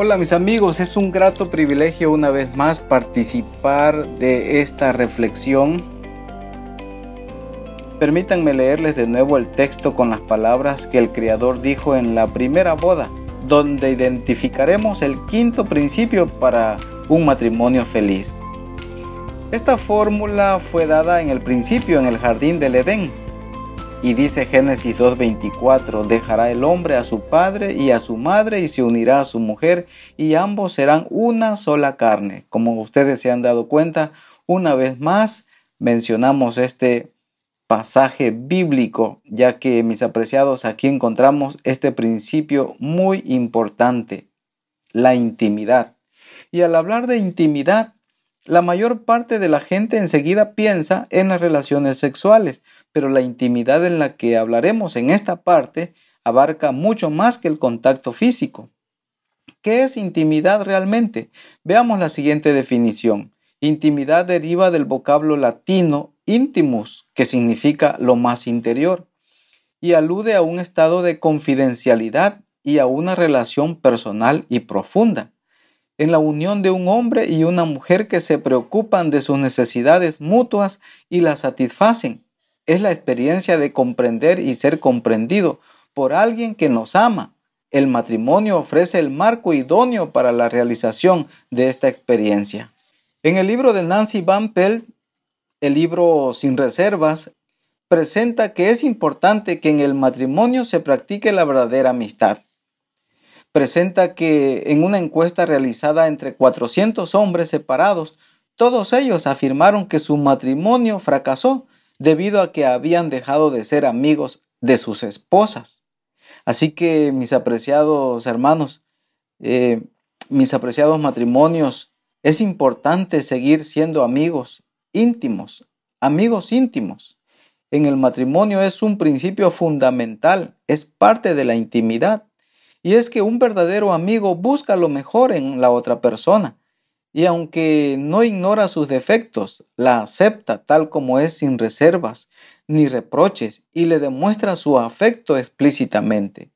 Hola mis amigos, es un grato privilegio una vez más participar de esta reflexión. Permítanme leerles de nuevo el texto con las palabras que el Creador dijo en la primera boda, donde identificaremos el quinto principio para un matrimonio feliz. Esta fórmula fue dada en el principio en el jardín del Edén, y dice Génesis 2.24, dejará el hombre a su padre y a su madre y se unirá a su mujer y ambos serán una sola carne. Como ustedes se han dado cuenta, una vez más mencionamos este pasaje bíblico, ya que mis apreciados aquí encontramos este principio muy importante, la intimidad. Y al hablar de intimidad, la mayor parte de la gente enseguida piensa en las relaciones sexuales, pero la intimidad en la que hablaremos en esta parte abarca mucho más que el contacto físico. ¿Qué es intimidad realmente? Veamos la siguiente definición. Intimidad deriva del vocablo latino intimus, que significa lo más interior, y alude a un estado de confidencialidad y a una relación personal y profunda en la unión de un hombre y una mujer que se preocupan de sus necesidades mutuas y las satisfacen. Es la experiencia de comprender y ser comprendido por alguien que nos ama. El matrimonio ofrece el marco idóneo para la realización de esta experiencia. En el libro de Nancy Van Pelt, el libro Sin Reservas, presenta que es importante que en el matrimonio se practique la verdadera amistad presenta que en una encuesta realizada entre 400 hombres separados, todos ellos afirmaron que su matrimonio fracasó debido a que habían dejado de ser amigos de sus esposas. Así que mis apreciados hermanos, eh, mis apreciados matrimonios, es importante seguir siendo amigos íntimos, amigos íntimos. En el matrimonio es un principio fundamental, es parte de la intimidad. Y es que un verdadero amigo busca lo mejor en la otra persona. Y aunque no ignora sus defectos, la acepta tal como es sin reservas ni reproches y le demuestra su afecto explícitamente.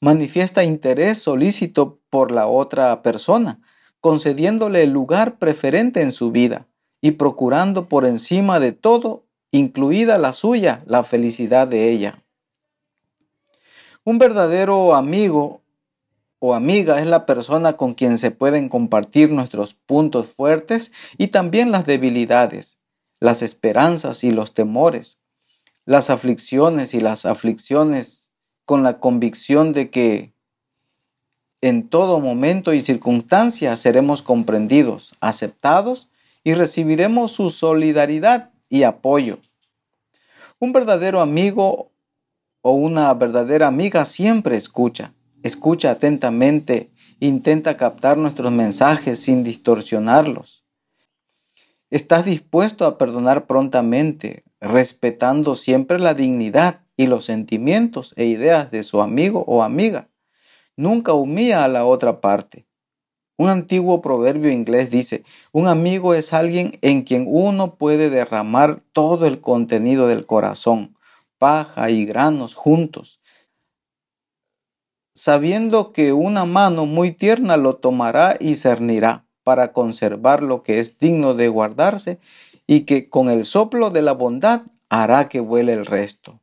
Manifiesta interés solícito por la otra persona, concediéndole el lugar preferente en su vida y procurando por encima de todo, incluida la suya, la felicidad de ella. Un verdadero amigo o amiga es la persona con quien se pueden compartir nuestros puntos fuertes y también las debilidades, las esperanzas y los temores, las aflicciones y las aflicciones con la convicción de que en todo momento y circunstancia seremos comprendidos, aceptados y recibiremos su solidaridad y apoyo. Un verdadero amigo o una verdadera amiga siempre escucha, escucha atentamente, intenta captar nuestros mensajes sin distorsionarlos. Estás dispuesto a perdonar prontamente, respetando siempre la dignidad y los sentimientos e ideas de su amigo o amiga. Nunca humilla a la otra parte. Un antiguo proverbio inglés dice, un amigo es alguien en quien uno puede derramar todo el contenido del corazón, paja y granos juntos, sabiendo que una mano muy tierna lo tomará y cernirá para conservar lo que es digno de guardarse y que con el soplo de la bondad hará que vuele el resto.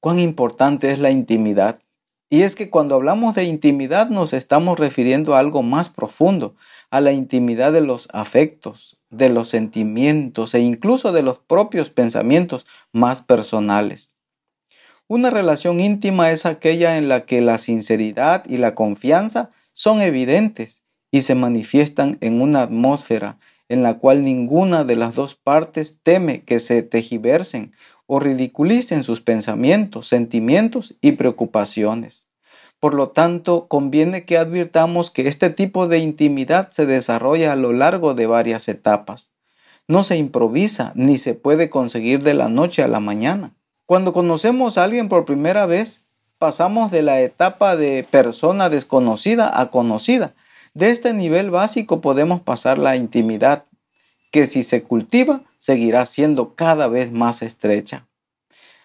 Cuán importante es la intimidad. Y es que cuando hablamos de intimidad nos estamos refiriendo a algo más profundo, a la intimidad de los afectos, de los sentimientos e incluso de los propios pensamientos más personales. Una relación íntima es aquella en la que la sinceridad y la confianza son evidentes y se manifiestan en una atmósfera en la cual ninguna de las dos partes teme que se tejiversen o ridiculicen sus pensamientos, sentimientos y preocupaciones. Por lo tanto, conviene que advirtamos que este tipo de intimidad se desarrolla a lo largo de varias etapas. No se improvisa ni se puede conseguir de la noche a la mañana. Cuando conocemos a alguien por primera vez, pasamos de la etapa de persona desconocida a conocida. De este nivel básico podemos pasar la intimidad, que si se cultiva seguirá siendo cada vez más estrecha.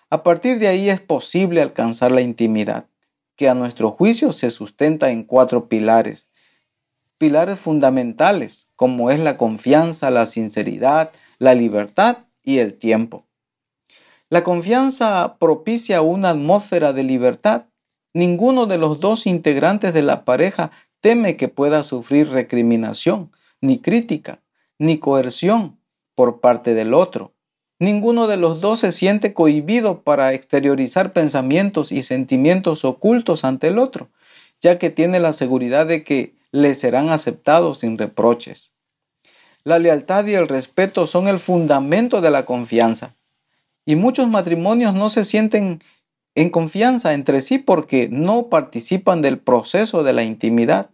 A partir de ahí es posible alcanzar la intimidad que a nuestro juicio se sustenta en cuatro pilares. Pilares fundamentales, como es la confianza, la sinceridad, la libertad y el tiempo. La confianza propicia una atmósfera de libertad. Ninguno de los dos integrantes de la pareja teme que pueda sufrir recriminación, ni crítica, ni coerción por parte del otro. Ninguno de los dos se siente cohibido para exteriorizar pensamientos y sentimientos ocultos ante el otro, ya que tiene la seguridad de que le serán aceptados sin reproches. La lealtad y el respeto son el fundamento de la confianza. Y muchos matrimonios no se sienten en confianza entre sí porque no participan del proceso de la intimidad.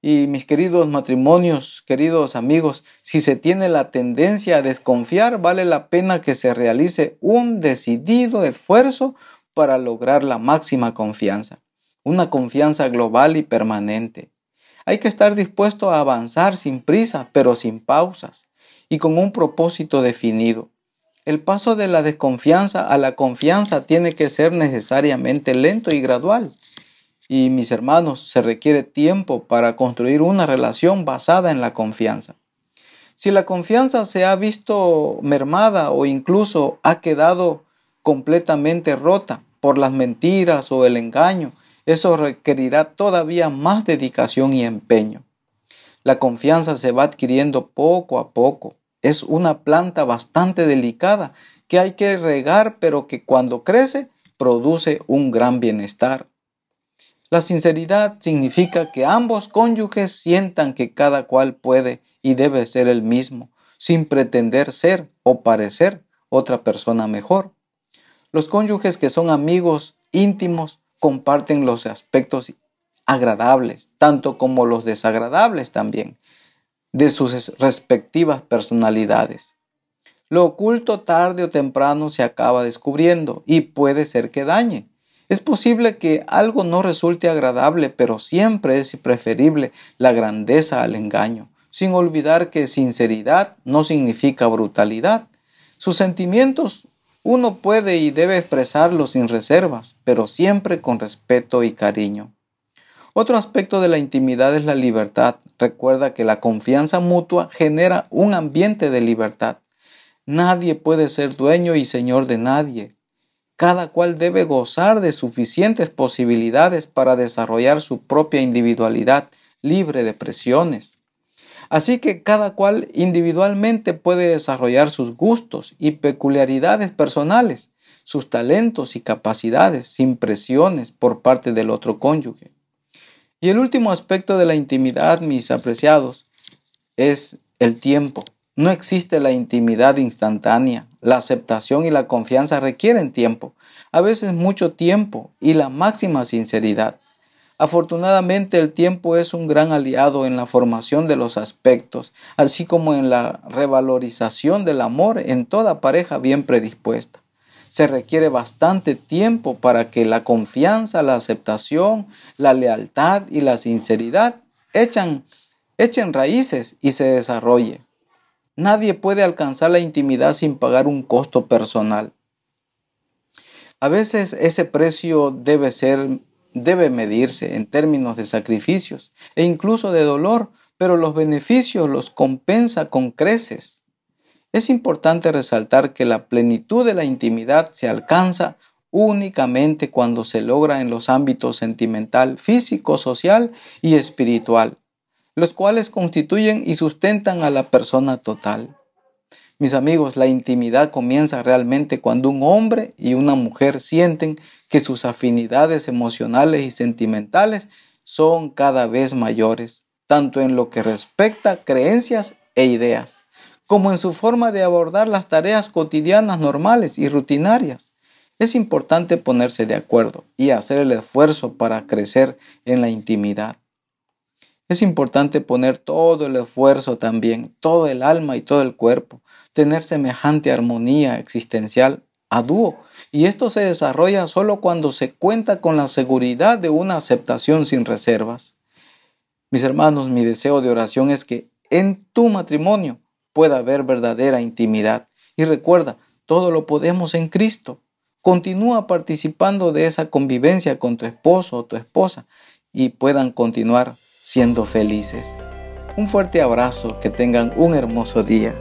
Y mis queridos matrimonios, queridos amigos, si se tiene la tendencia a desconfiar, vale la pena que se realice un decidido esfuerzo para lograr la máxima confianza, una confianza global y permanente. Hay que estar dispuesto a avanzar sin prisa, pero sin pausas, y con un propósito definido. El paso de la desconfianza a la confianza tiene que ser necesariamente lento y gradual. Y mis hermanos, se requiere tiempo para construir una relación basada en la confianza. Si la confianza se ha visto mermada o incluso ha quedado completamente rota por las mentiras o el engaño, eso requerirá todavía más dedicación y empeño. La confianza se va adquiriendo poco a poco. Es una planta bastante delicada que hay que regar, pero que cuando crece produce un gran bienestar. La sinceridad significa que ambos cónyuges sientan que cada cual puede y debe ser el mismo, sin pretender ser o parecer otra persona mejor. Los cónyuges que son amigos íntimos comparten los aspectos agradables, tanto como los desagradables también, de sus respectivas personalidades. Lo oculto tarde o temprano se acaba descubriendo y puede ser que dañe. Es posible que algo no resulte agradable, pero siempre es preferible la grandeza al engaño, sin olvidar que sinceridad no significa brutalidad. Sus sentimientos uno puede y debe expresarlos sin reservas, pero siempre con respeto y cariño. Otro aspecto de la intimidad es la libertad. Recuerda que la confianza mutua genera un ambiente de libertad. Nadie puede ser dueño y señor de nadie. Cada cual debe gozar de suficientes posibilidades para desarrollar su propia individualidad libre de presiones. Así que cada cual individualmente puede desarrollar sus gustos y peculiaridades personales, sus talentos y capacidades sin presiones por parte del otro cónyuge. Y el último aspecto de la intimidad, mis apreciados, es el tiempo. No existe la intimidad instantánea. La aceptación y la confianza requieren tiempo, a veces mucho tiempo y la máxima sinceridad. Afortunadamente el tiempo es un gran aliado en la formación de los aspectos, así como en la revalorización del amor en toda pareja bien predispuesta. Se requiere bastante tiempo para que la confianza, la aceptación, la lealtad y la sinceridad echen, raíces y se desarrolle. Nadie puede alcanzar la intimidad sin pagar un costo personal. A veces ese precio debe ser debe medirse en términos de sacrificios e incluso de dolor, pero los beneficios los compensa con creces. Es importante resaltar que la plenitud de la intimidad se alcanza únicamente cuando se logra en los ámbitos sentimental, físico, social y espiritual los cuales constituyen y sustentan a la persona total. Mis amigos, la intimidad comienza realmente cuando un hombre y una mujer sienten que sus afinidades emocionales y sentimentales son cada vez mayores, tanto en lo que respecta a creencias e ideas, como en su forma de abordar las tareas cotidianas normales y rutinarias. Es importante ponerse de acuerdo y hacer el esfuerzo para crecer en la intimidad. Es importante poner todo el esfuerzo también, todo el alma y todo el cuerpo, tener semejante armonía existencial a dúo. Y esto se desarrolla solo cuando se cuenta con la seguridad de una aceptación sin reservas. Mis hermanos, mi deseo de oración es que en tu matrimonio pueda haber verdadera intimidad. Y recuerda, todo lo podemos en Cristo. Continúa participando de esa convivencia con tu esposo o tu esposa y puedan continuar siendo felices. Un fuerte abrazo, que tengan un hermoso día.